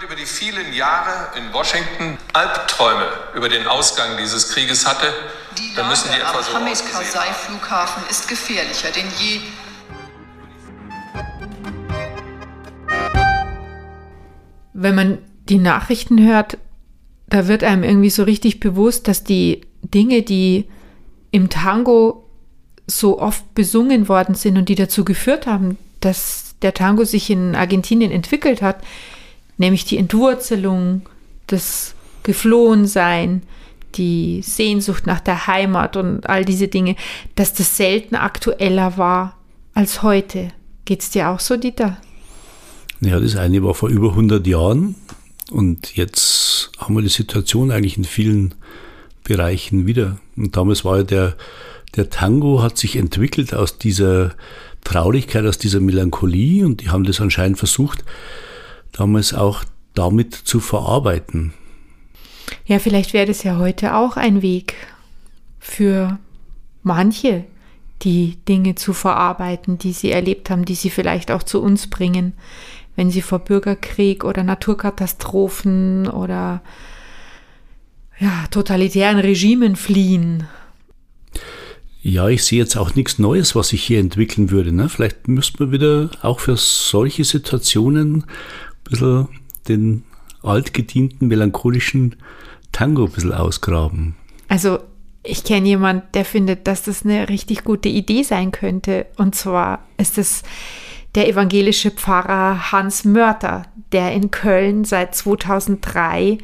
jemand über die vielen Jahre in Washington Albträume über den Ausgang dieses Krieges hatte, Die dann müssen die etwa am so Hamid Karzai Flughafen ist gefährlicher denn je. Wenn man die Nachrichten hört, da wird einem irgendwie so richtig bewusst, dass die Dinge, die im Tango so oft besungen worden sind und die dazu geführt haben, dass der Tango sich in Argentinien entwickelt hat, nämlich die Entwurzelung, das Geflohensein, die Sehnsucht nach der Heimat und all diese Dinge, dass das selten aktueller war als heute. Geht's dir auch so, Dieter? Ja, das eine war vor über 100 Jahren und jetzt haben wir die Situation eigentlich in vielen Bereichen wieder. Und damals war ja der, der Tango hat sich entwickelt aus dieser Traurigkeit, aus dieser Melancholie und die haben das anscheinend versucht, damals auch damit zu verarbeiten. Ja, vielleicht wäre das ja heute auch ein Weg für manche, die Dinge zu verarbeiten, die sie erlebt haben, die sie vielleicht auch zu uns bringen, wenn sie vor Bürgerkrieg oder Naturkatastrophen oder ja, totalitären Regimen fliehen. Ja, ich sehe jetzt auch nichts Neues, was sich hier entwickeln würde. Ne? Vielleicht müsste man wieder auch für solche Situationen bisschen den altgedienten melancholischen Tango ein bisschen ausgraben. Also ich kenne jemanden, der findet, dass das eine richtig gute Idee sein könnte. Und zwar ist es der evangelische Pfarrer Hans Mörter, der in Köln seit 2003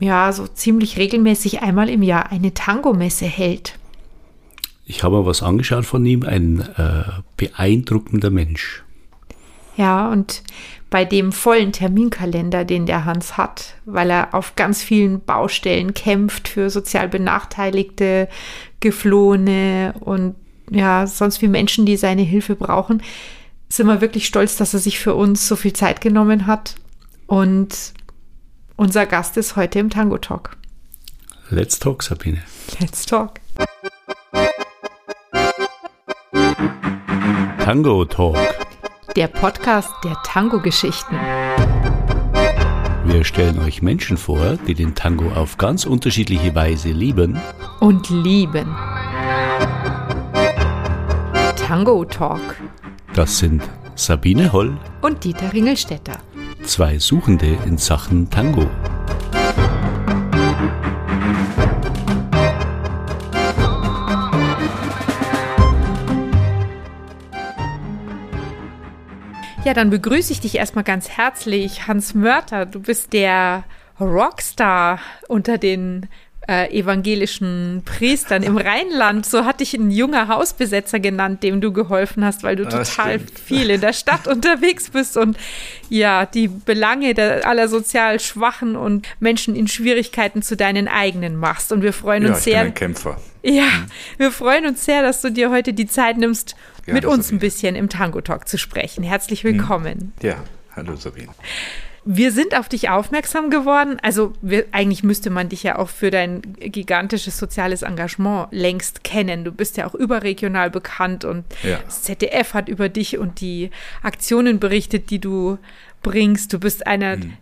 ja so ziemlich regelmäßig einmal im Jahr eine Tangomesse hält. Ich habe mir was angeschaut von ihm, ein äh, beeindruckender Mensch. Ja, und bei dem vollen Terminkalender, den der Hans hat, weil er auf ganz vielen Baustellen kämpft für sozial benachteiligte, Geflohene und ja, sonst wie Menschen, die seine Hilfe brauchen, sind wir wirklich stolz, dass er sich für uns so viel Zeit genommen hat. Und unser Gast ist heute im Tango Talk. Let's talk, Sabine. Let's talk. Tango Talk. Der Podcast der Tango-Geschichten. Wir stellen euch Menschen vor, die den Tango auf ganz unterschiedliche Weise lieben. Und lieben. Tango Talk. Das sind Sabine Holl, Und Dieter Ringelstetter. zwei Suchende in Sachen Tango. Ja, dann begrüße ich dich erstmal ganz herzlich, Hans Mörter. Du bist der Rockstar unter den äh, evangelischen Priestern im Rheinland. So hat dich ein junger Hausbesetzer genannt, dem du geholfen hast, weil du Das total stimmt. viel in der Stadt unterwegs bist und ja, die Belange der, aller sozial Schwachen und Menschen in Schwierigkeiten zu deinen eigenen machst. Und wir freuen Ja, uns ich sehr. ein Kämpfer. Ja, wir freuen uns sehr, dass du dir heute die Zeit nimmst, Gerne, mit uns ein bisschen im Tango Talk zu sprechen. Herzlich willkommen. Ja, hallo Sabine. Wir sind auf dich aufmerksam geworden. Also wir, eigentlich müsste man dich ja auch für dein gigantisches soziales Engagement längst kennen. Du bist ja auch überregional bekannt und Ja. das ZDF hat über dich und die Aktionen berichtet, die du bringst. Du bist einer Mhm.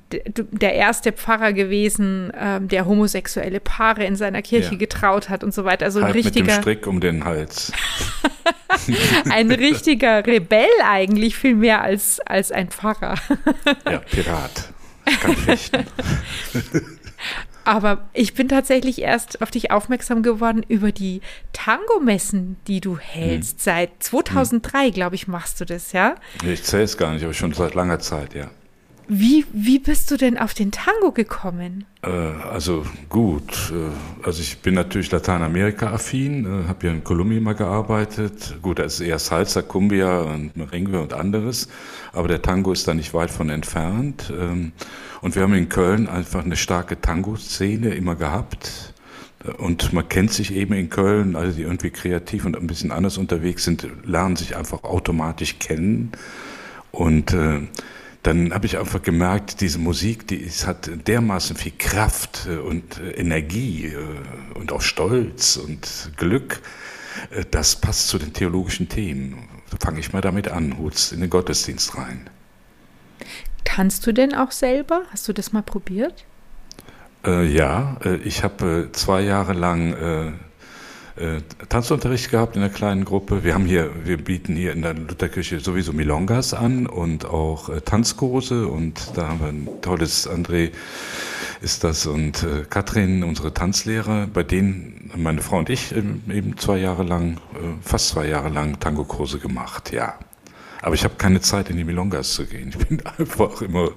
der erste Pfarrer gewesen, ähm, der homosexuelle Paare in seiner Kirche Ja. getraut hat und so weiter. Also ein Halt mit dem richtiger Strick um den Hals. ein richtiger Rebell eigentlich viel mehr als, als ein Pfarrer. Ja, Pirat. Ich kann fechten. Aber ich bin tatsächlich erst auf dich aufmerksam geworden über die Tango-Messen, die du hältst. Hm. Seit 2003, glaube ich, machst du das, ja? Ich zähle es gar nicht, aber schon seit langer Zeit, ja. Wie, wie bist du denn auf den Tango gekommen? Äh, also gut, äh, also ich bin natürlich Lateinamerika-affin, äh, habe hier in Kolumbien mal gearbeitet. Gut, da ist eher Salsa, Cumbia und Merengue und anderes, aber der Tango ist da nicht weit von entfernt. Ähm, und wir haben in Köln einfach eine starke Tango-Szene immer gehabt. Und man kennt sich eben in Köln, alle, die irgendwie kreativ und ein bisschen anders unterwegs sind, lernen sich einfach automatisch kennen. Und äh, dann habe ich einfach gemerkt, diese Musik, die ist, hat dermaßen viel Kraft äh, und äh, Energie äh, und auch Stolz und Glück. Das passt zu den theologischen Themen. Fange ich mal damit an, hol's in den Gottesdienst rein. Tanzt du denn auch selber? Hast du das mal probiert? Äh, ja, ich habe zwei Jahre lang äh, Tanzunterricht gehabt in einer kleinen Gruppe. Wir haben hier, wir bieten hier in der Lutherkirche sowieso Milongas an und auch äh, Tanzkurse und da haben wir ein tolles André ist das und äh, Katrin, unsere Tanzlehrer, bei denen meine Frau und ich ähm, eben zwei Jahre lang, äh, fast zwei Jahre lang Tango-Kurse gemacht, ja. Aber ich habe keine Zeit, in die Milongas zu gehen. Ich bin einfach immer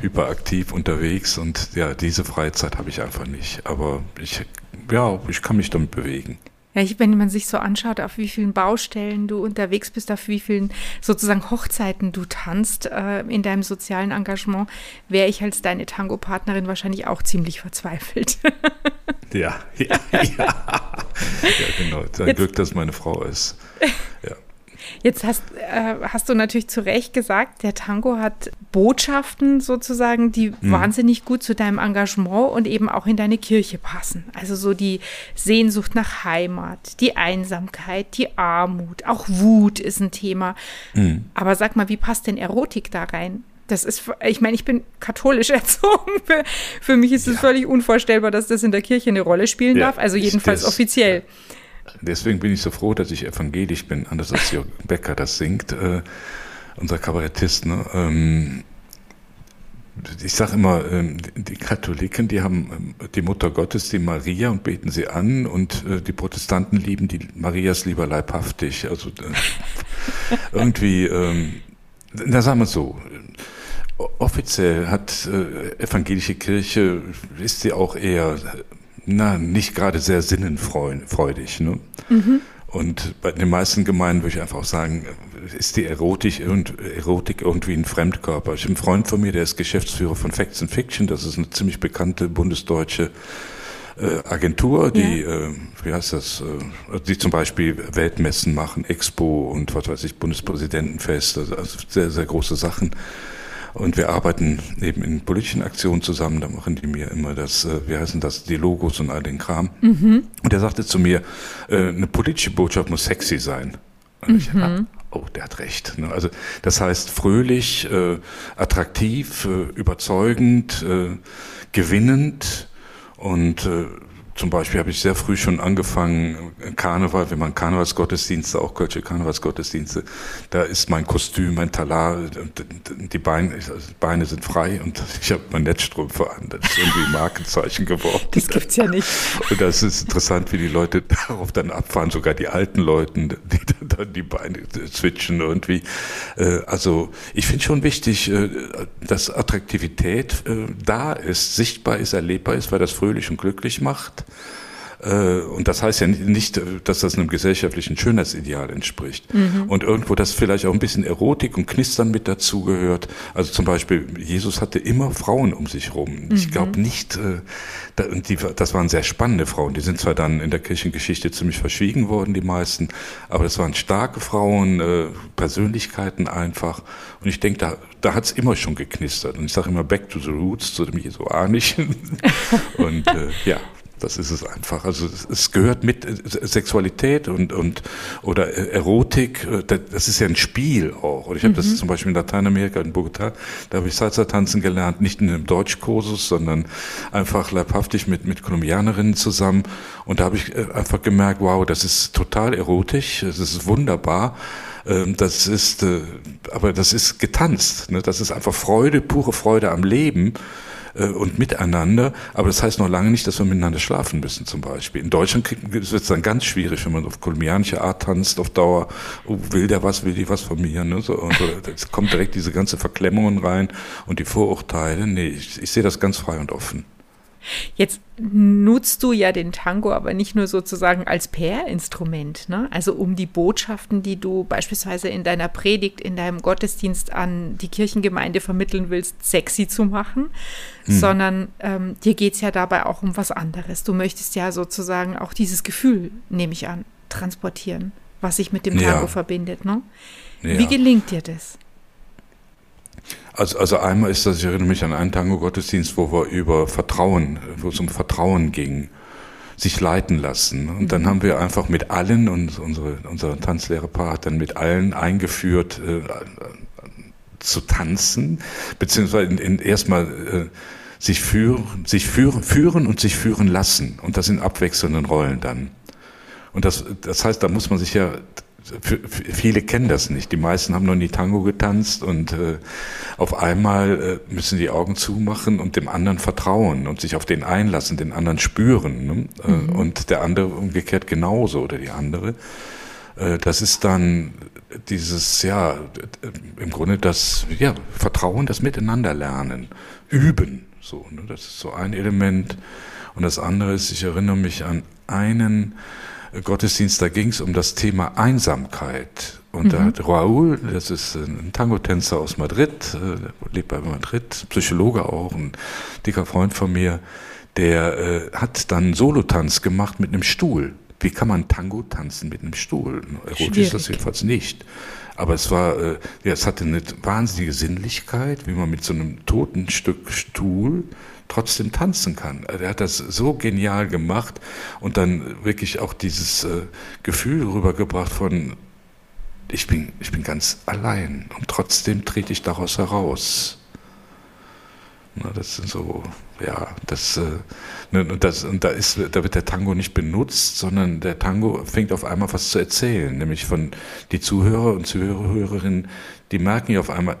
hyperaktiv unterwegs und ja, diese Freizeit habe ich einfach nicht. Aber ich, ja, ich kann mich damit bewegen. Ja, ich, wenn man sich so anschaut, auf wie vielen Baustellen du unterwegs bist, auf wie vielen sozusagen Hochzeiten du tanzt äh, in deinem sozialen Engagement, wäre ich als deine Tango-Partnerin wahrscheinlich auch ziemlich verzweifelt. ja, ja, ja. ja, genau. Ein Glück, dass meine Frau ist. Ja. Jetzt hast, äh, hast du natürlich zu Recht gesagt, der Tango hat Botschaften sozusagen, die mhm. wahnsinnig gut zu deinem Engagement und eben auch in deine Kirche passen. Also so die Sehnsucht nach Heimat, die Einsamkeit, die Armut, auch Wut ist ein Thema. Mhm. Aber sag mal, wie passt denn Erotik da rein? Das ist, ich meine, ich bin katholisch erzogen. Für, für mich ist es ja. völlig unvorstellbar, dass das in der Kirche eine Rolle spielen ja, darf. Also jedenfalls das, offiziell. Deswegen bin ich so froh, dass ich evangelisch bin, anders als Jörg Becker das singt, äh, unser Kabarettist. Ne? Ähm, ich sage immer, ähm, die Katholiken, die haben ähm, die Mutter Gottes, die Maria, und beten sie an, und äh, die Protestanten lieben die Marias lieber leibhaftig. Also äh, irgendwie, ähm, na sagen wir so, offiziell hat äh, evangelische Kirche, ist sie auch eher na, nicht gerade sehr sinnenfreudig. Ne? Mhm. Und bei den meisten Gemeinden würde ich einfach sagen, ist die Erotik, Erotik irgendwie ein Fremdkörper. Ich habe einen Freund von mir, der ist Geschäftsführer von Facts and Fiction. Das ist eine ziemlich bekannte bundesdeutsche äh, Agentur, die, ja. äh, wie heißt das, äh, die zum Beispiel Weltmessen machen, Expo und was weiß ich, Bundespräsidentenfest, also, also sehr, sehr große Sachen. Und wir arbeiten eben in politischen Aktionen zusammen. Da machen die mir immer das, äh, wie heißen das, die Logos und all den Kram. Mhm. Und er sagte zu mir, äh, eine politische Botschaft muss sexy sein. Und ich, mhm. ah, oh, der hat recht. Ne? Also das heißt fröhlich, äh, attraktiv, überzeugend, gewinnend und zum Beispiel habe ich sehr früh schon angefangen, Karneval, wenn man Karnevalsgottesdienste, auch Kölsche Karnevalsgottesdienste, da ist mein Kostüm, mein Talar, die Beine, also die Beine sind frei und ich habe mein Netzstrümpfe an. Das ist irgendwie ein Markenzeichen geworden. Das gibt's ja nicht. Und das ist interessant, wie die Leute darauf dann abfahren, sogar die alten Leute, die dann die Beine switchen irgendwie. Äh, also ich finde schon wichtig, äh, dass Attraktivität äh, da ist, sichtbar ist, erlebbar ist, weil das fröhlich und glücklich macht. Äh, und das heißt ja nicht, dass das einem gesellschaftlichen Schönheitsideal entspricht. Mhm. Und irgendwo das vielleicht auch ein bisschen Erotik und Knistern mit dazugehört. Also zum Beispiel, Jesus hatte immer Frauen um sich rum. Mhm. Ich glaube nicht, äh, das waren sehr spannende Frauen. Die sind zwar dann in der Kirchengeschichte ziemlich verschwiegen worden, die meisten, aber das waren starke Frauen, äh, Persönlichkeiten einfach. Und ich denke, da, da hat es immer schon geknistert. Und ich sage immer Back to the Roots, zu dem Jesuanischen. und äh, ja, das ist es einfach. Also es gehört mit äh, Sexualität und, und oder Erotik. Äh, das ist ja ein Spiel auch. Und ich habe mhm. das zum Beispiel in Lateinamerika, in Bogotá, da habe ich Salsa tanzen gelernt, nicht in einem Deutschkursus, sondern einfach leibhaftig mit, mit Kolumbianerinnen zusammen. Und da habe ich äh, einfach gemerkt, wow, das ist total erotisch, das ist wunderbar. Ähm, das ist, aber das ist getanzt. Ne? Das ist einfach Freude, pure Freude am Leben. Äh, und miteinander. Aber das heißt noch lange nicht, dass wir miteinander schlafen müssen zum Beispiel. In Deutschland wird es dann ganz schwierig, wenn man auf kolumbianische Art tanzt, auf Dauer, oh, will der was, will die was von mir. Ne? So, und so, es kommt direkt diese ganze Verklemmungen rein und die Vorurteile. Nee, ich, ich sehe das ganz frei und offen. Jetzt nutzt du ja den Tango aber nicht nur sozusagen als PR-Instrument, ne? also um die Botschaften, die du beispielsweise in deiner Predigt, in deinem Gottesdienst an die Kirchengemeinde vermitteln willst, sexy zu machen, mhm. sondern ähm, dir geht es ja dabei auch um was anderes. Du möchtest ja sozusagen auch dieses Gefühl, nehme ich an, transportieren, was sich mit dem Tango ja. verbindet. Ne? Ja. Wie gelingt dir das? Also, also einmal ist das, ich erinnere mich an einen Tango-Gottesdienst, wo wir über Vertrauen, wo es um Vertrauen ging, sich leiten lassen. Und dann haben wir einfach mit allen, und unsere, unser Tanzlehrerpaar hat dann mit allen eingeführt, äh, zu tanzen, beziehungsweise in, in erstmal äh, sich führen, sich führen, führen und sich führen lassen. Und das in abwechselnden Rollen dann. Und das, das heißt, da muss man sich ja viele kennen das nicht. Die meisten haben noch nie Tango getanzt und äh, auf einmal äh, müssen die Augen zumachen und dem anderen vertrauen und sich auf den einlassen, den anderen spüren. Ne? Äh, mhm. Und der andere umgekehrt genauso oder die andere. Äh, das ist dann dieses, ja, im Grunde das ja, Vertrauen, das Miteinander lernen, üben. So, ne? Das ist so ein Element. Und das andere ist, ich erinnere mich an einen, Gottesdienst, da ging es um das Thema Einsamkeit. Und mhm. da hat Raúl, das ist ein Tango-Tänzer aus Madrid, äh, lebt bei Madrid, Psychologe auch, ein dicker Freund von mir, der äh, hat dann Solotanz gemacht mit einem Stuhl. Wie kann man Tango tanzen mit einem Stuhl? Erotisch ist das jedenfalls nicht. Aber es war, äh, ja, es hatte eine wahnsinnige Sinnlichkeit, wie man mit so einem toten Stück Stuhl trotzdem tanzen kann. Er hat das so genial gemacht und dann wirklich auch dieses äh, Gefühl rübergebracht von, ich bin, ich bin ganz allein und trotzdem trete ich daraus heraus. Na, das sind so, ja, das, äh, ne, das, und da ist, da wird der Tango nicht benutzt, sondern der Tango fängt auf einmal was zu erzählen, nämlich von die Zuhörer und Zuhörerinnen, die merken ja auf einmal,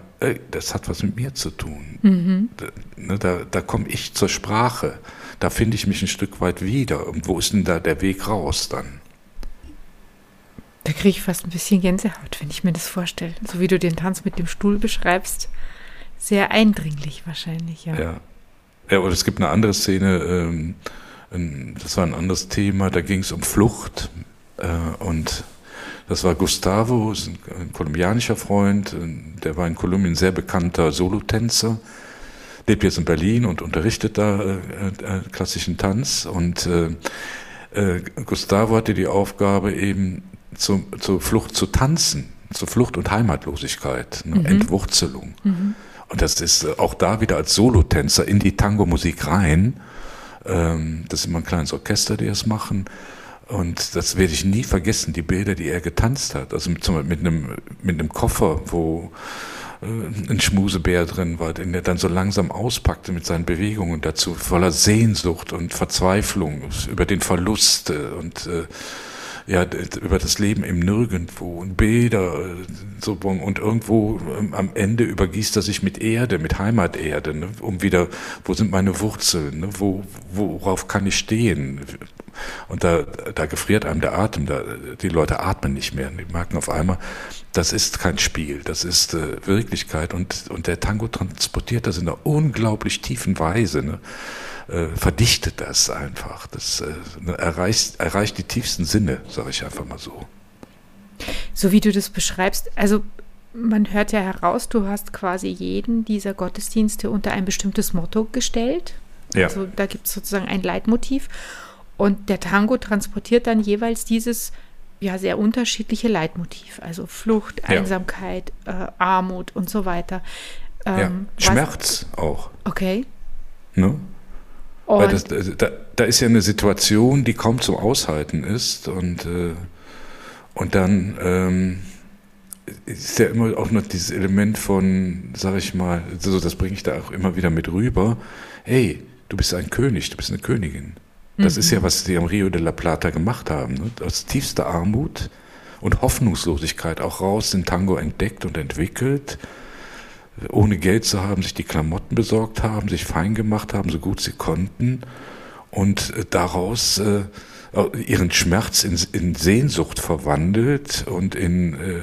das hat was mit mir zu tun. Mhm. Da, da, da komme ich zur Sprache, da finde ich mich ein Stück weit wieder. Und wo ist denn da der Weg raus dann? Da kriege ich fast ein bisschen Gänsehaut, wenn ich mir das vorstelle. So wie du den Tanz mit dem Stuhl beschreibst. Sehr eindringlich wahrscheinlich, ja. Ja, ja und es gibt eine andere Szene, ähm, das war ein anderes Thema, da ging es um Flucht äh, und das war Gustavo, ein, ein kolumbianischer Freund, der war in Kolumbien sehr bekannter Solotänzer, lebt jetzt in Berlin und unterrichtet da äh, äh, klassischen Tanz. Und äh, äh, Gustavo hatte die Aufgabe, eben zu, zur Flucht zu tanzen, zur Flucht und Heimatlosigkeit, ne? mhm. Entwurzelung. Mhm. Und das ist äh, auch da wieder als Solotänzer in die Tango-Musik rein. Ähm, das ist immer ein kleines Orchester, die das machen. Und das werde ich nie vergessen, die Bilder, die er getanzt hat. Also mit, mit, einem, mit einem Koffer, wo äh, ein Schmusebär drin war, den er dann so langsam auspackte mit seinen Bewegungen dazu, voller Sehnsucht und Verzweiflung über den Verlust und äh, ja, über das Leben im Nirgendwo und Bilder äh, so, und irgendwo ähm, am Ende übergießt er sich mit Erde, mit Heimaterde, ne, um wieder, wo sind meine Wurzeln, ne, wo, worauf kann ich stehen? Und da, da gefriert einem der Atem, da, die Leute atmen nicht mehr, die merken auf einmal, das ist kein Spiel, das ist äh, Wirklichkeit und, und der Tango transportiert das in einer unglaublich tiefen Weise. Ne? äh, verdichtet das einfach. Das äh, erreicht, erreicht die tiefsten Sinne, sage ich einfach mal so. So wie du das beschreibst, also man hört ja heraus, du hast quasi jeden dieser Gottesdienste unter ein bestimmtes Motto gestellt. Ja. Also da gibt es sozusagen ein Leitmotiv. Und der Tango transportiert dann jeweils dieses ja sehr unterschiedliche Leitmotiv, also Flucht, Einsamkeit, ja. äh, Armut und so weiter. Ähm, ja. Schmerz was, auch. Okay. Ne? Weil das, da, da, ist ja eine Situation, die kaum zum Aushalten ist und, äh, und dann ähm, ist ja immer auch noch dieses Element von, sag ich mal, so, das bringe ich da auch immer wieder mit rüber, hey, du bist ein König, du bist eine Königin. Das mhm. ist ja, was die am Rio de la Plata gemacht haben. Ne? Aus tiefster Armut und Hoffnungslosigkeit auch raus den Tango entdeckt und entwickelt ohne Geld zu haben, sich die Klamotten besorgt haben, sich fein gemacht haben, so gut sie konnten und äh, daraus äh, ihren Schmerz in, in, Sehnsucht verwandelt und in, äh,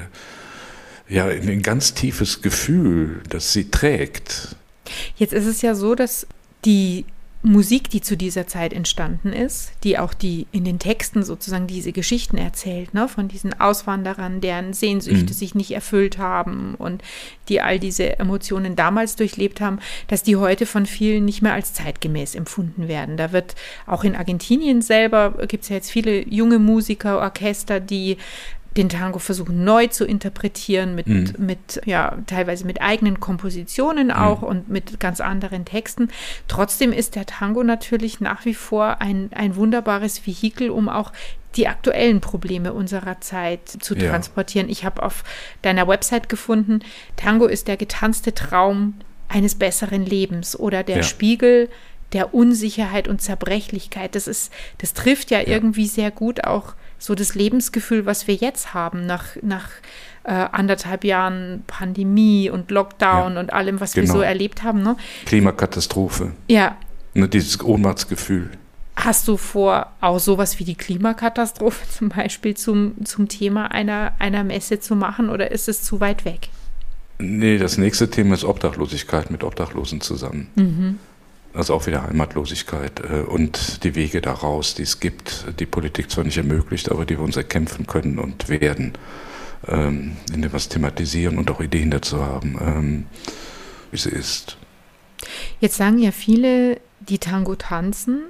ja, in ein ganz tiefes Gefühl, das sie trägt. Jetzt ist es ja so, dass die Musik, die zu dieser Zeit entstanden ist, die auch die in den Texten sozusagen diese Geschichten erzählt, ne, von diesen Auswanderern, deren Sehnsüchte mhm. sich nicht erfüllt haben und die all diese Emotionen damals durchlebt haben, dass die heute von vielen nicht mehr als zeitgemäß empfunden werden. Da wird auch in Argentinien selber gibt es ja jetzt viele junge Musiker, Orchester, die den Tango versuchen neu zu interpretieren, mit, Mhm. mit ja, teilweise mit eigenen Kompositionen auch und mit ganz anderen Texten. Trotzdem ist der Tango natürlich nach wie vor ein, ein wunderbares Vehikel, um auch die aktuellen Probleme unserer Zeit zu Ja. transportieren. Ich habe auf deiner Website gefunden, Tango ist der getanzte Traum eines besseren Lebens oder der Ja. Spiegel der Unsicherheit und Zerbrechlichkeit. Das ist, das trifft ja, irgendwie sehr gut auch so das Lebensgefühl, was wir jetzt haben, nach, nach äh, anderthalb Jahren Pandemie und Lockdown Ja. und allem, was wir Genau. so erlebt haben. Ne? Klimakatastrophe, Ja, ne, dieses Ohnmachtsgefühl. Hast du vor, auch sowas wie die Klimakatastrophe zum Beispiel zum, zum Thema einer, einer Messe zu machen oder ist es zu weit weg? Nee, das nächste Thema ist Obdachlosigkeit mit Obdachlosen zusammen. Mhm. Also auch wieder Heimatlosigkeit äh, und die Wege daraus, die es gibt, die Politik zwar nicht ermöglicht, aber die wir uns erkämpfen können und werden, ähm, indem wir es thematisieren und auch Ideen dazu haben, ähm, wie sie ist. Jetzt sagen ja viele, die Tango tanzen,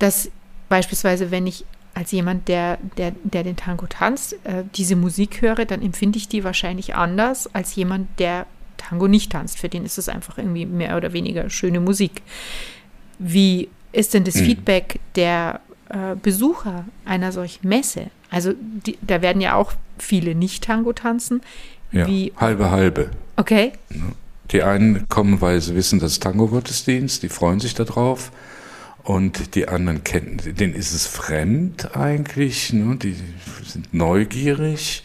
dass beispielsweise, wenn ich als jemand, der, der, der den Tango tanzt, äh, diese Musik höre, dann empfinde ich die wahrscheinlich anders als jemand, der Tango nicht tanzt. Für den ist es einfach irgendwie mehr oder weniger schöne Musik. Wie ist denn das Mhm. Feedback der äh, Besucher einer solchen Messe? Also die, da werden ja auch viele nicht Tango tanzen. Ja, Wie, halbe halbe. okay, Die einen kommen, weil sie wissen, das ist Tango-Gottesdienst, die freuen sich darauf. Und die anderen kennen, denen ist es fremd eigentlich, ne? die sind neugierig.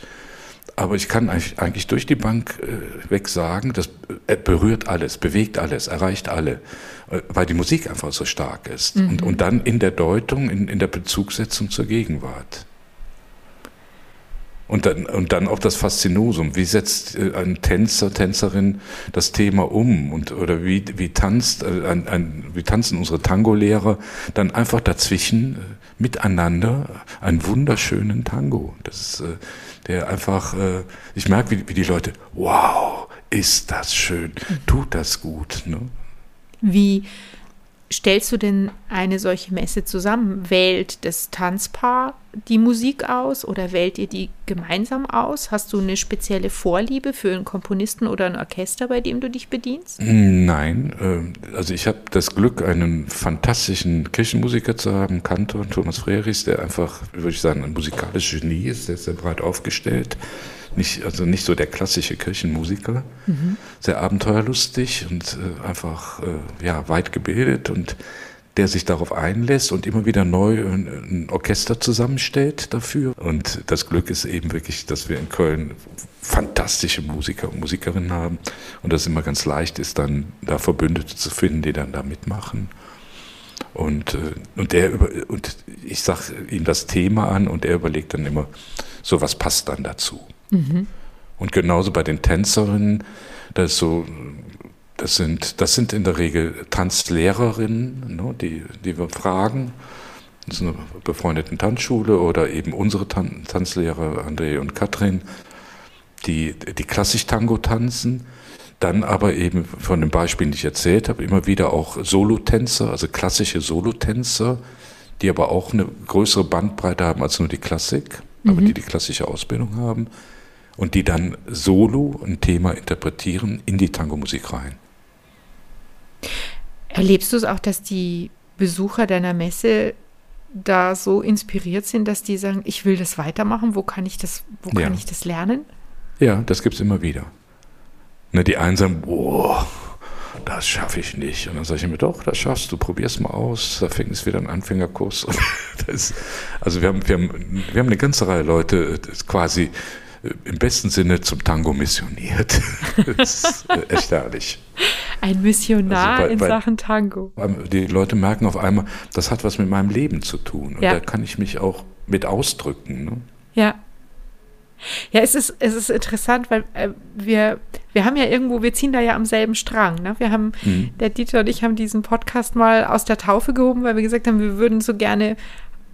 Aber ich kann eigentlich, durch die Bank äh, weg sagen, das äh, berührt alles, bewegt alles, erreicht alle, äh, weil die Musik einfach so stark ist. Und, und dann in der Deutung, in, in der Bezugssetzung zur Gegenwart. Und dann, und dann auch das Faszinosum. Wie setzt ein Tänzer, Tänzerin das Thema um? Und, oder wie, wie, tanzt, ein, ein, wie tanzen unsere Tango-Lehrer dann einfach dazwischen miteinander einen wunderschönen Tango? Das ist, äh, der einfach, äh, ich merke, wie, wie die Leute, wow, ist das schön, tut das gut. Ne? Wie stellst du denn eine solche Messe zusammen? Wählt das Tanzpaar die Musik aus oder wählt ihr die gemeinsam aus? Hast du eine spezielle Vorliebe für einen Komponisten oder ein Orchester, bei dem du dich bedienst? Nein, ähm, also ich habe das Glück, einen fantastischen Kirchenmusiker zu haben, Kantor Thomas Frerichs, der einfach, würde ich sagen, ein musikalisches Genie ist, der ist sehr breit aufgestellt. Nicht, also nicht so der klassische Kirchenmusiker, sehr abenteuerlustig und äh, einfach äh, ja, weit gebildet und der sich darauf einlässt und immer wieder neu ein, Orchester zusammenstellt dafür. Und das Glück ist eben wirklich, dass wir in Köln fantastische Musiker und Musikerinnen haben und dass es immer ganz leicht ist, dann da Verbündete zu finden, die dann da mitmachen. Und, äh, und, der über, und ich sage ihm das Thema an und er überlegt dann immer, so was passt dann dazu. Und genauso bei den Tänzerinnen, das so, das sind, das sind in der Regel Tanzlehrerinnen, ne, die, die wir fragen. Das ist eine befreundeten Tanzschule oder eben unsere Tan Tanzlehrer André und Katrin, die, die klassisch Tango tanzen. Dann aber eben von den Beispielen, die ich erzählt habe, immer wieder auch Solotänzer, also klassische Solotänzer, die aber auch eine größere Bandbreite haben als nur die Klassik, aber die die klassische Ausbildung haben und die dann solo ein Thema interpretieren in die Tango-Musik rein. Erlebst du es auch, dass die Besucher deiner Messe da so inspiriert sind, dass die sagen, ich will das weitermachen, wo kann ich das, wo Ja. kann ich das lernen? Ja, das gibt's immer wieder. Ne, die einen sagen, boah, das schaffe ich nicht. Und dann sage ich mir, doch, das schaffst du, probier's mal aus. Da fängt es wieder ein Anfängerkurs. Das, also wir haben, wir, haben, wir haben eine ganze Reihe Leute quasi im besten Sinne zum Tango missioniert. Das ist äh, echt herrlich. Ein Missionar Also bei- in bei- Sachen Tango. Die Leute merken auf einmal, das hat was mit meinem Leben zu tun. Und Ja. da kann ich mich auch mit ausdrücken. Ne? Ja. Ja, es ist, es ist interessant, weil äh, wir, wir haben ja irgendwo, wir ziehen da ja am selben Strang. Ne? Wir haben, der Dieter und ich haben diesen Podcast mal aus der Taufe gehoben, weil wir gesagt haben, wir würden so gerne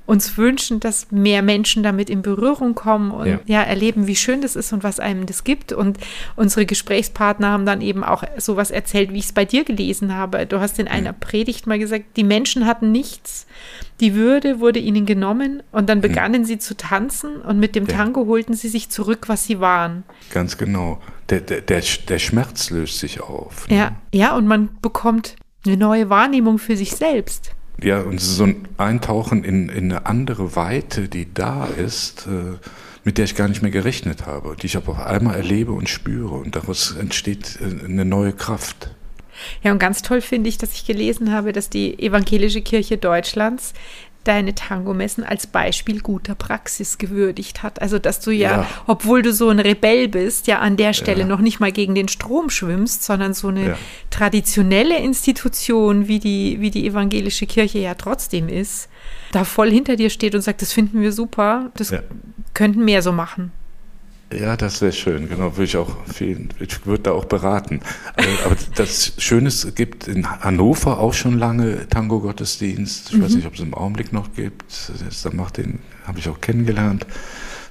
uns wünschen, dass mehr Menschen damit in Berührung kommen und ja. ja. erleben, wie schön das ist und was einem das gibt. Und unsere Gesprächspartner haben dann eben auch sowas erzählt, wie ich es bei dir gelesen habe. Du hast in einer Predigt mal gesagt, die Menschen hatten nichts. Die Würde wurde ihnen genommen und dann begannen mhm. sie zu tanzen und mit dem Tango holten sie sich zurück, was sie waren. Ganz genau. Der, der, der, der Schmerz löst sich auf. Ne? Ja, ja, und man bekommt eine neue Wahrnehmung für sich selbst. Ja, und so ein Eintauchen in, in eine andere Weite, die da ist, äh, mit der ich gar nicht mehr gerechnet habe, die ich aber auf einmal erlebe und spüre. Und daraus entsteht äh, eine neue Kraft. Ja, und ganz toll finde ich, dass ich gelesen habe, dass die Evangelische Kirche Deutschlands deine Tango-Messen als Beispiel guter Praxis gewürdigt hat. Also, dass du ja, ja, obwohl du so ein Rebell bist, ja an der Stelle ja. noch nicht mal gegen den Strom schwimmst, sondern so eine ja. traditionelle Institution, wie die, wie die evangelische Kirche ja trotzdem ist, da voll hinter dir steht und sagt, das finden wir super, das könnten mehr so machen. Ja, das wäre schön, genau, würde ich auch viel, ich würde da auch beraten. Äh, aber das Schöne ist, es gibt in Hannover auch schon lange Tango-Gottesdienst. Ich mhm. weiß nicht, ob es im Augenblick noch gibt. Da macht den, habe ich auch kennengelernt.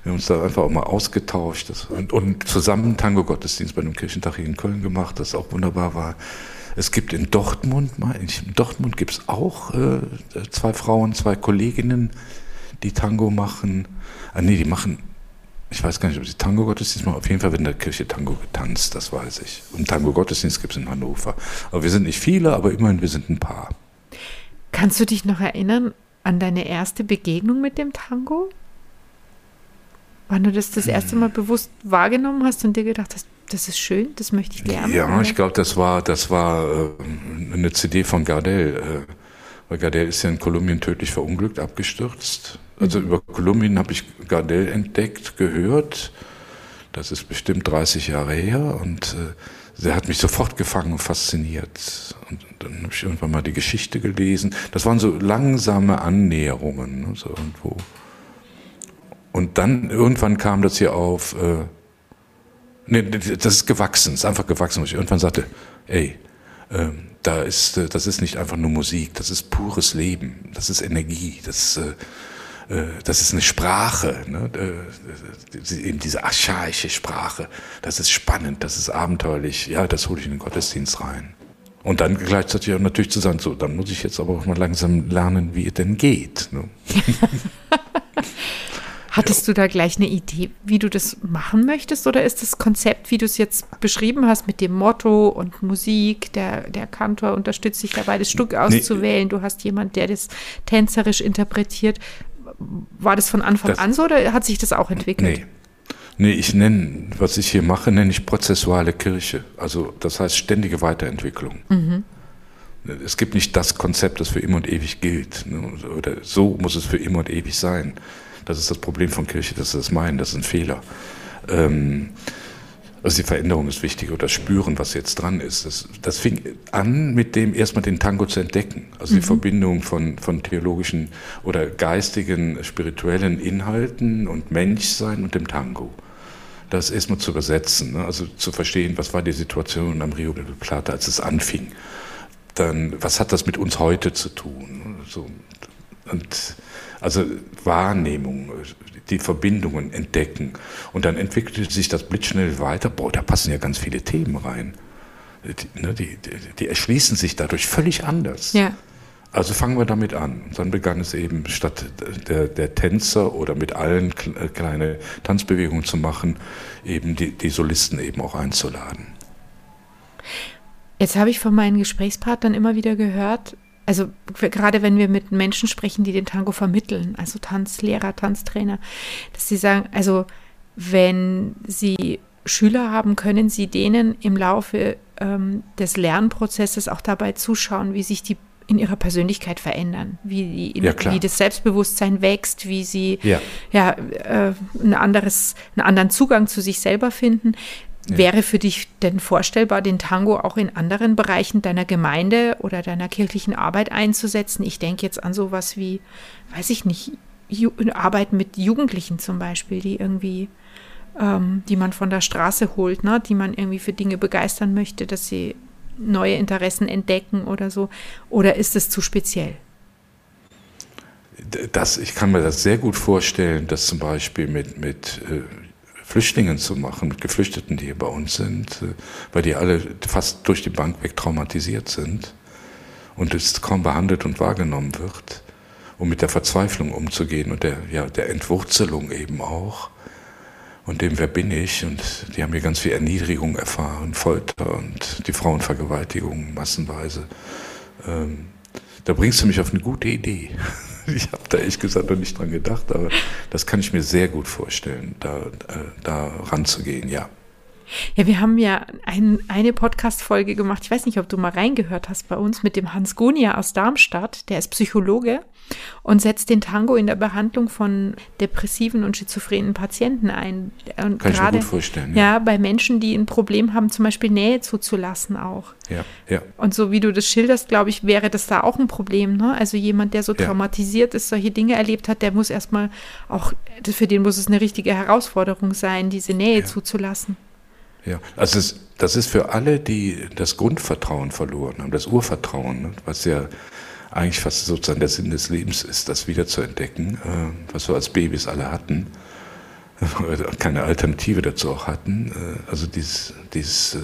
Wir haben uns da einfach auch mal ausgetauscht und, und zusammen Tango-Gottesdienst bei einem Kirchentag hier in Köln gemacht, das auch wunderbar war. Es gibt in Dortmund, in Dortmund gibt es auch äh, zwei Frauen, zwei Kolleginnen, die Tango machen. Ah, nee, die machen ich weiß gar nicht, ob sie Tango-Gottesdienst machen. Auf jeden Fall wird in der Kirche Tango getanzt, das weiß ich. Und Tango-Gottesdienst gibt es in Hannover. Aber wir sind nicht viele, aber immerhin, wir sind ein paar. Kannst du dich noch erinnern an deine erste Begegnung mit dem Tango? Wann du das das erste Mal bewusst wahrgenommen hast und dir gedacht hast, das ist schön, das möchte ich lernen? Ja, oder? ich glaube, das war, das war äh, eine CD von Gardel. Äh, weil Gardel ist ja in Kolumbien tödlich verunglückt, abgestürzt. Also über Kolumbien habe ich Gardel entdeckt, gehört. Das ist bestimmt 30 Jahre her und äh, der hat mich sofort gefangen und fasziniert. Und dann habe ich irgendwann mal die Geschichte gelesen. Das waren so langsame Annäherungen, ne, so irgendwo. Und dann irgendwann kam das hier auf. Äh, nee, das ist gewachsen, ist einfach gewachsen. Und ich irgendwann sagte, ey, äh, da ist, äh, das ist nicht einfach nur Musik, das ist pures Leben, das ist Energie, das äh, das ist eine Sprache, ne? Äh, eben diese archaische Sprache. Das ist spannend, das ist abenteuerlich. Ja, das hole ich in den Gottesdienst rein. Und dann gleichzeitig auch natürlich zu sagen, so, dann muss ich jetzt aber auch mal langsam lernen, wie es denn geht. Ne? Hattest du da gleich eine Idee, wie du das machen möchtest? Oder ist das Konzept, wie du es jetzt beschrieben hast, mit dem Motto und Musik, der, der Kantor unterstützt dich dabei, das Stück auszuwählen, nee. du hast jemand, der das tänzerisch interpretiert. War das von Anfang das, an so oder hat sich das auch entwickelt? Nee. Nee, ich nenne, was ich hier mache, nenne ich prozessuale Kirche. Also das heißt ständige Weiterentwicklung. Mhm. Es gibt nicht das Konzept, das für immer und ewig gilt. Ne? Oder so muss es für immer und ewig sein. Das ist das Problem von Kirche, das ist das Meinen, das ist ein Fehler. Ähm, also die Veränderung ist wichtig oder das Spüren, was jetzt dran ist. Das, das fing an mit dem erstmal den Tango zu entdecken. Also mhm. die Verbindung von, von theologischen oder geistigen, spirituellen Inhalten und Menschsein und dem Tango. Das erstmal zu übersetzen, ne? also zu verstehen, was war die Situation am Rio de Plata, als es anfing. Dann, was hat das mit uns heute zu tun? So, und also Wahrnehmung, die Verbindungen entdecken. Und dann entwickelte sich das blitzschnell weiter. Boah, da passen ja ganz viele Themen rein. Die, ne, die, die, erschließen sich dadurch völlig anders. Ja. Also fangen wir damit an. Und dann begann es eben, statt der, der Tänzer oder mit allen äh, kleine Tanzbewegungen zu machen, eben die, die Solisten eben auch einzuladen. Jetzt habe ich von meinen Gesprächspartnern immer wieder gehört, also gerade wenn wir mit Menschen sprechen, die den Tango vermitteln, also Tanzlehrer, Tanztrainer, dass sie sagen, also wenn sie Schüler haben, können sie denen im Laufe ähm, des Lernprozesses auch dabei zuschauen, wie sich die in ihrer Persönlichkeit verändern, wie, die, ja, wie das Selbstbewusstsein wächst, wie sie ja. ja äh, ein anderes, einen anderen Zugang zu sich selber finden. Ja. Wäre für dich denn vorstellbar, den Tango auch in anderen Bereichen deiner Gemeinde oder deiner kirchlichen Arbeit einzusetzen? Ich denke jetzt an sowas wie, weiß ich nicht, Ju Arbeit mit Jugendlichen zum Beispiel, die irgendwie, ähm, die man von der Straße holt, ne? die man irgendwie für Dinge begeistern möchte, dass sie neue Interessen entdecken oder so. Oder ist es zu speziell? das, ich kann mir das sehr gut vorstellen, dass zum Beispiel mit, mit äh, Flüchtlingen zu machen, mit Geflüchteten, die hier bei uns sind, äh, weil die alle fast durch die Bank weg traumatisiert sind und es kaum behandelt und wahrgenommen wird, um mit der Verzweiflung umzugehen und der, ja, der Entwurzelung eben auch und dem, wer bin ich? Und die haben hier ganz viel Erniedrigung erfahren, Folter und die Frauenvergewaltigung massenweise. Ähm, da bringst du mich auf eine gute Idee. Ich habe da ehrlich gesagt noch nicht dran gedacht, aber das kann ich mir sehr gut vorstellen, da, äh, da ranzugehen, ja. Ja, wir haben ja ein, eine Podcast-Folge gemacht. Ich weiß nicht, ob du mal reingehört hast bei uns mit dem Hans Gunia aus Darmstadt. Der ist Psychologe und setzt den Tango in der Behandlung von depressiven und schizophrenen Patienten ein. Und Kann gerade, ich mir gut vorstellen. Ja. ja, bei Menschen, die ein Problem haben, zum Beispiel Nähe zuzulassen auch. Ja, ja. Und so wie du das schilderst, glaube ich, wäre das da auch ein Problem. Ne? Also jemand, der so Ja. traumatisiert ist, solche Dinge erlebt hat, der muss erstmal auch, für den muss es eine richtige Herausforderung sein, diese Nähe zuzulassen. Ja, also es, das ist für alle, die das Grundvertrauen verloren haben, das Urvertrauen, ne, was ja eigentlich fast sozusagen der Sinn des Lebens ist, das wieder zu entdecken, äh, was wir als Babys alle hatten, keine Alternative dazu auch hatten. Äh, also dieses, dieses äh,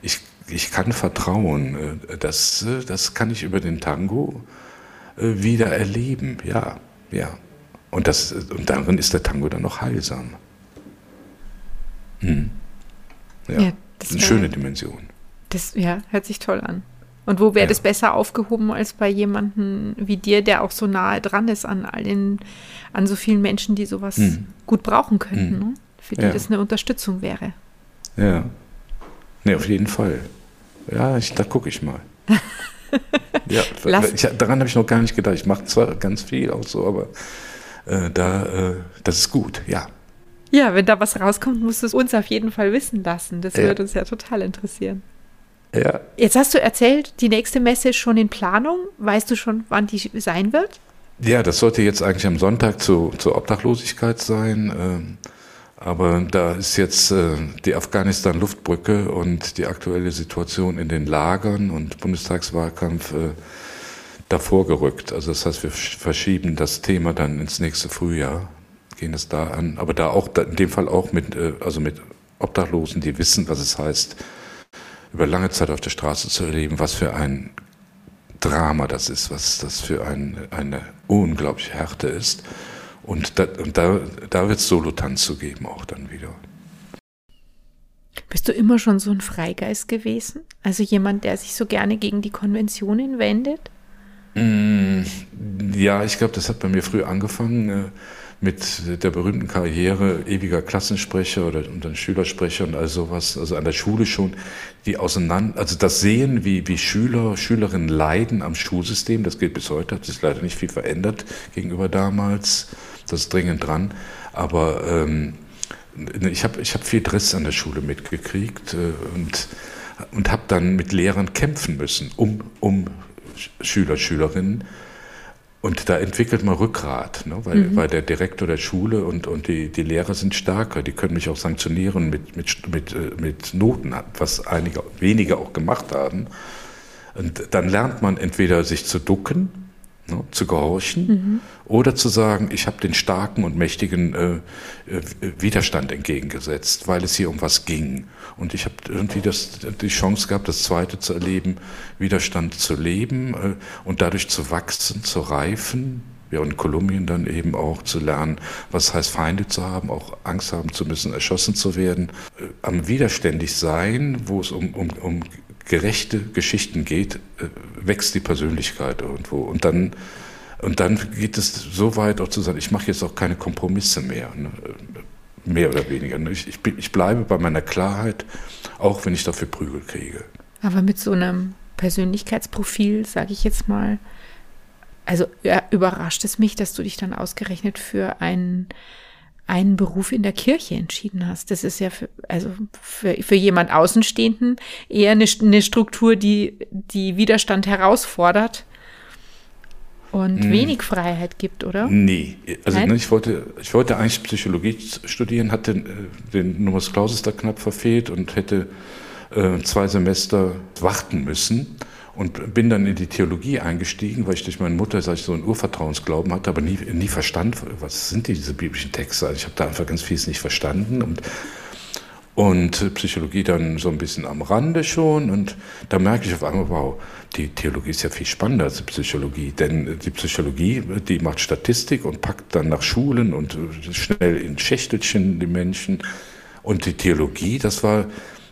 ich, ich kann vertrauen, das, das kann ich über den Tango wieder erleben, ja, ja. Und, das, und darin ist der Tango dann noch heilsam. Hm. Ja, Ja, das eine wär- schöne Dimension. Das ja, hört sich toll an. Und wo wäre Ja. das besser aufgehoben als bei jemandem wie dir, der auch so nahe dran ist an all den, an so vielen Menschen, die sowas Mhm. gut brauchen könnten, Mhm. ne? für die Ja. das eine Unterstützung wäre. Ja. Nee, auf jeden Fall. Ja, ich, da gucke ich mal. ja, ich, daran habe ich noch gar nicht gedacht. Ich mache zwar ganz viel auch so, aber äh, da, äh, das ist gut, ja. Ja, wenn da was rauskommt, musst du es uns auf jeden Fall wissen lassen. Das Ja. würde uns ja total interessieren. Ja, Jetzt hast du erzählt, die nächste Messe ist schon in Planung. Weißt du schon, wann die sein wird? ja das sollte jetzt eigentlich am Sonntag zu, zur Obdachlosigkeit sein. ähm, aber da ist jetzt äh, die Afghanistan-Luftbrücke und die aktuelle Situation in den Lagern und Bundestagswahlkampf äh, davor gerückt. Also das heißt, wir sch- verschieben das Thema dann ins nächste Frühjahr, gehen es da an. Aber da auch, in dem Fall auch mit, äh, also mit Obdachlosen, die wissen, was es heißt, über lange Zeit auf der Straße zu erleben, was für ein Drama das ist, was das für ein, eine unglaubliche Härte ist. Und da, und da, da wird es Solotanz zu geben auch dann wieder. Bist du immer schon so ein Freigeist gewesen? Also jemand, der sich so gerne gegen die Konventionen wendet? Mm, Ja, ich glaube, das hat bei mir früh angefangen äh, mit der berühmten Karriere ewiger Klassensprecher oder und dann Schülersprecher und all sowas. Also an der Schule schon die auseinander, also das Sehen, wie, wie Schüler, Schülerinnen leiden am Schulsystem, das gilt bis heute, hat sich leider nicht viel verändert gegenüber damals. Das ist dringend dran. Aber ähm, ich habe ich hab viel Driss an der Schule mitgekriegt äh, und, und habe dann mit Lehrern kämpfen müssen, um, um Sch- Schüler, Schülerinnen. Und da entwickelt man Rückgrat, ne? weil, weil der Direktor der Schule und, und die, die Lehrer sind stärker, die können mich auch sanktionieren mit, mit, mit, äh, mit Noten, was einige wenige auch gemacht haben. Und dann lernt man entweder sich zu ducken, ne, zu gehorchen, oder zu sagen, ich habe den starken und mächtigen äh, äh, Widerstand entgegengesetzt, weil es hier um was ging. Und ich habe irgendwie das, die Chance gehabt, das Zweite zu erleben, Widerstand zu leben äh, und dadurch zu wachsen, zu reifen. Ja, und in Kolumbien dann eben auch zu lernen, was heißt Feinde zu haben, auch Angst haben zu müssen, erschossen zu werden. Äh, am widerständig sein, wo es um, um, um gerechte Geschichten geht, äh, wächst die Persönlichkeit irgendwo. Und dann, und dann geht es so weit auch zu sagen, ich mache jetzt auch keine Kompromisse mehr. Ne? Mehr oder weniger. ne? Ich, ich, ich bleibe bei meiner Klarheit, auch wenn ich dafür Prügel kriege. Aber mit so einem Persönlichkeitsprofil, sage ich jetzt mal, also ja, überrascht es mich, dass du dich dann ausgerechnet für einen, einen Beruf in der Kirche entschieden hast. Das ist ja für, also für, für jemand Außenstehenden eher eine, eine Struktur, die, die Widerstand herausfordert und wenig Freiheit gibt, oder? Nee, also ne, ich, wollte, ich wollte eigentlich Psychologie studieren, hatte äh, den Numerus Clausus da knapp verfehlt und hätte äh, zwei Semester warten müssen. Und bin dann in die Theologie eingestiegen, weil ich durch meine Mutter ich, so einen Urvertrauensglauben hatte, aber nie, nie verstand, was sind diese biblischen Texte. Also ich habe da einfach ganz vieles nicht verstanden und, und Psychologie dann so ein bisschen am Rande schon. Und da merke ich auf einmal, wow, die Theologie ist ja viel spannender als die Psychologie. Denn die Psychologie, die macht Statistik und packt dann nach Schulen und schnell in Schächtelchen die Menschen. Und die Theologie, das war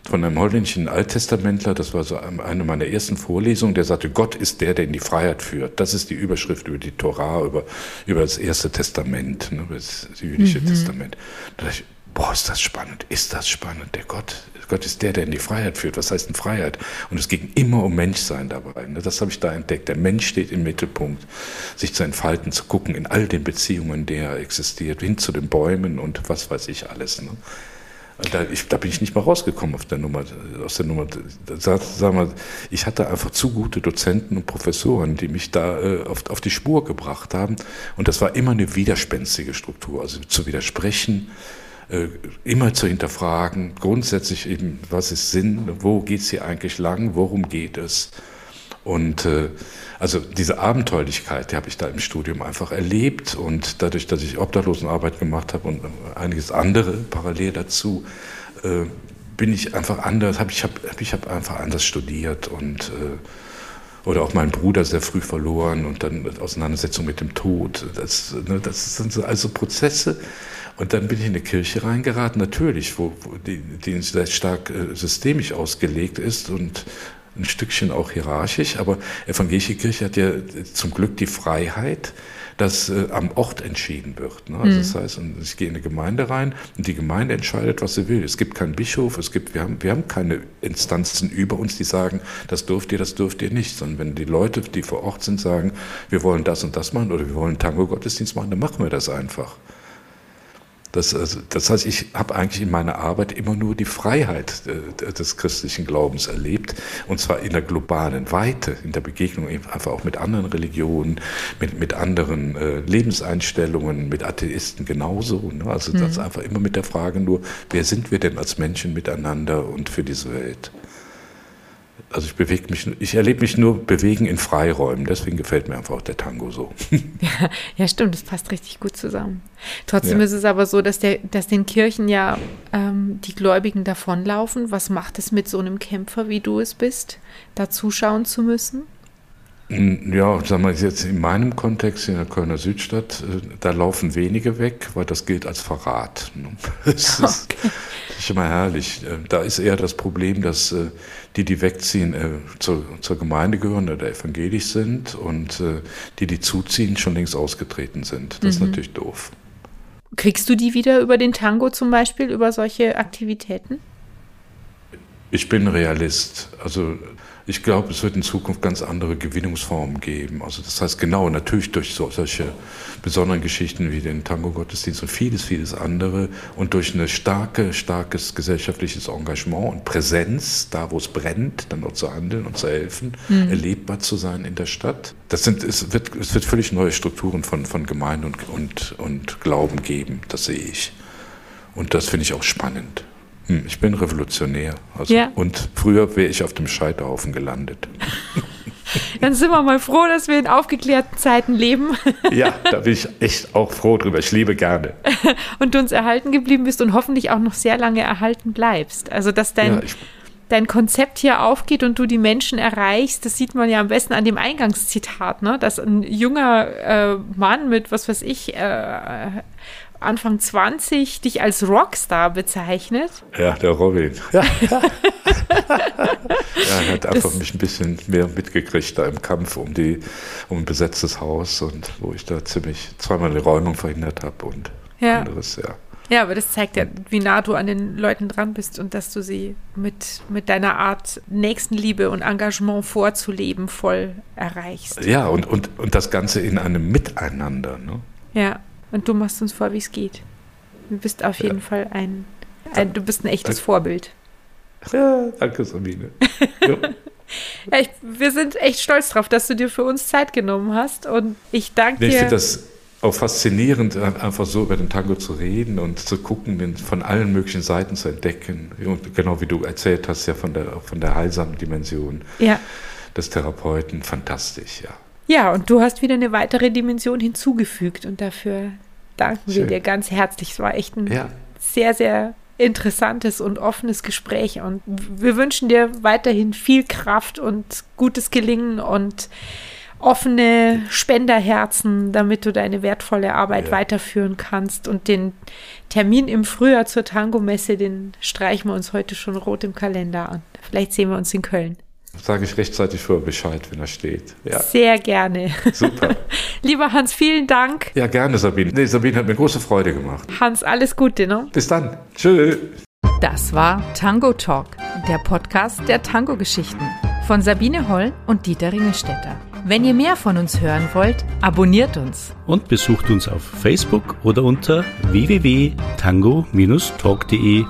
von einem holländischen Alttestamentler, das war so eine meiner ersten Vorlesungen, der sagte, Gott ist der, der in die Freiheit führt. Das ist die Überschrift über die Torah, über, über das erste Testament, ne, das jüdische mhm. Testament. Da dachte ich, boah, ist das spannend, ist das spannend. Der Gott, Gott ist der, der in die Freiheit führt. Was heißt denn Freiheit? Und es ging immer um Menschsein dabei. Ne? Das habe ich da entdeckt. Der Mensch steht im Mittelpunkt, sich zu entfalten, zu gucken in all den Beziehungen, in der er existiert, hin zu den Bäumen und was weiß ich alles. Ne? Da, ich, da bin ich nicht mal rausgekommen auf der Nummer, aus der Nummer. Sag, sag mal, ich hatte einfach zu gute Dozenten und Professoren, die mich da äh, auf, auf die Spur gebracht haben. Und das war immer eine widerspenstige Struktur, also zu widersprechen, äh, immer zu hinterfragen, grundsätzlich eben, was ist Sinn, wo geht es hier eigentlich lang, worum geht es? Und äh, also diese Abenteuerlichkeit, die habe ich da im Studium einfach erlebt und dadurch, dass ich Obdachlosenarbeit gemacht habe und einiges andere parallel dazu, äh, bin ich einfach anders, hab, ich habe ich hab einfach anders studiert und äh, oder auch meinen Bruder sehr früh verloren und dann Auseinandersetzung mit dem Tod. Das, ne, das sind so also Prozesse. Und dann bin ich in eine Kirche reingeraten, natürlich, wo, wo die, die sehr stark äh, systemisch ausgelegt ist und ein Stückchen auch hierarchisch, aber evangelische Kirche hat ja zum Glück die Freiheit, dass äh, am Ort entschieden wird. Ne? Also mhm. das heißt, ich gehe in eine Gemeinde rein und die Gemeinde entscheidet, was sie will. Es gibt keinen Bischof, es gibt, wir haben, wir haben keine Instanzen über uns, die sagen, das dürft ihr, das dürft ihr nicht, sondern wenn die Leute, die vor Ort sind, sagen, wir wollen das und das machen oder wir wollen Tango-Gottesdienst machen, dann machen wir das einfach. Das, also, das heißt, ich habe eigentlich in meiner Arbeit immer nur die Freiheit äh, des christlichen Glaubens erlebt, und zwar in der globalen Weite, in der Begegnung einfach auch mit anderen Religionen, mit, mit anderen äh, Lebenseinstellungen, mit Atheisten genauso. Ne? Also mhm. das einfach immer mit der Frage nur, wer sind wir denn als Menschen miteinander und für diese Welt? Also ich bewege mich, ich erlebe mich nur bewegen in Freiräumen. Deswegen gefällt mir einfach auch der Tango so. Ja, ja stimmt, das passt richtig gut zusammen. Trotzdem ja. ist es aber so, dass, der, dass den Kirchen ja ähm, die Gläubigen davonlaufen. Was macht es mit so einem Kämpfer, wie du es bist, da zuschauen zu müssen? Ja, sagen wir jetzt in meinem Kontext in der Kölner Südstadt, äh, da laufen wenige weg, weil das gilt als Verrat. Das ist, okay. das ist immer herrlich. Äh, da ist eher das Problem, dass äh, die, die wegziehen, zur, zur Gemeinde gehören oder evangelisch sind und die, die zuziehen, schon längst ausgetreten sind. Das mhm. ist natürlich doof. Kriegst du die wieder über den Tango zum Beispiel, über solche Aktivitäten? Ich bin Realist. Also ich glaube, es wird in Zukunft ganz andere Gewinnungsformen geben. Also das heißt genau, natürlich durch so, solche besonderen Geschichten wie den Tango-Gottesdienst und vieles, vieles andere und durch eine starke, starkes gesellschaftliches Engagement und Präsenz, da wo es brennt, dann auch zu handeln und zu helfen, mhm. erlebbar zu sein in der Stadt. Das sind, es wird, es wird völlig neue Strukturen von, von Gemeinde und, und, und Glauben geben, das sehe ich. Und das finde ich auch spannend. Hm, ich bin Revolutionär. Also, ja. Und früher wäre ich auf dem Scheiterhaufen gelandet. Dann sind wir mal froh, dass wir in aufgeklärten Zeiten leben. Ja, da bin ich echt auch froh drüber. Ich liebe gerne. Und du uns erhalten geblieben bist und hoffentlich auch noch sehr lange erhalten bleibst. Also, dass dein, ja, dein Konzept hier aufgeht und du die Menschen erreichst, das sieht man ja am besten an dem Eingangszitat, ne? dass ein junger äh, Mann mit, was weiß ich, äh, Anfang 20 dich als Rockstar bezeichnet. Ja, der Robin. Ja. er hat einfach das, mich ein bisschen mehr mitgekriegt da im Kampf um, die, um ein besetztes Haus und wo ich da ziemlich zweimal eine Räumung verhindert habe und ja. anderes, ja. Ja, aber das zeigt ja, wie nah du an den Leuten dran bist und dass du sie mit, mit deiner Art Nächstenliebe und Engagement vorzuleben voll erreichst. Ja, und, und, und das Ganze in einem Miteinander. Ne? Ja. Und du machst uns vor, wie es geht. Du bist auf jeden ja. Fall ein, ein, du bist ein echtes Vorbild. Ja, danke, Sabine. Ja. ja, ich, wir sind echt stolz drauf, dass du dir für uns Zeit genommen hast. Und ich danke dir. Ich finde das auch faszinierend, einfach so über den Tango zu reden und zu gucken, den von allen möglichen Seiten zu entdecken. Und genau wie du erzählt hast, ja von der, von der heilsamen Dimension. Ja des Therapeuten. Fantastisch, ja. Ja, und du hast wieder eine weitere Dimension hinzugefügt und dafür danken Schön. wir dir ganz herzlich. Es war echt ein ja. sehr, sehr interessantes und offenes Gespräch und wir wünschen dir weiterhin viel Kraft und gutes Gelingen und offene Spenderherzen, damit du deine wertvolle Arbeit ja. weiterführen kannst. Und den Termin im Frühjahr zur Tango-Messe, den streichen wir uns heute schon rot im Kalender an. Vielleicht sehen wir uns in Köln. Sage ich rechtzeitig vorher Bescheid, wenn er steht. Ja. Sehr gerne. Super. Lieber Hans, vielen Dank. Ja, gerne, Sabine. Nee, Sabine hat mir große Freude gemacht. Hans, alles Gute, ne? Bis dann. Tschö. Das war Tango Talk, der Podcast der Tango-Geschichten von Sabine Holl und Dieter Ringelstetter. Wenn ihr mehr von uns hören wollt, abonniert uns. Und besucht uns auf Facebook oder unter www.tango-talk.de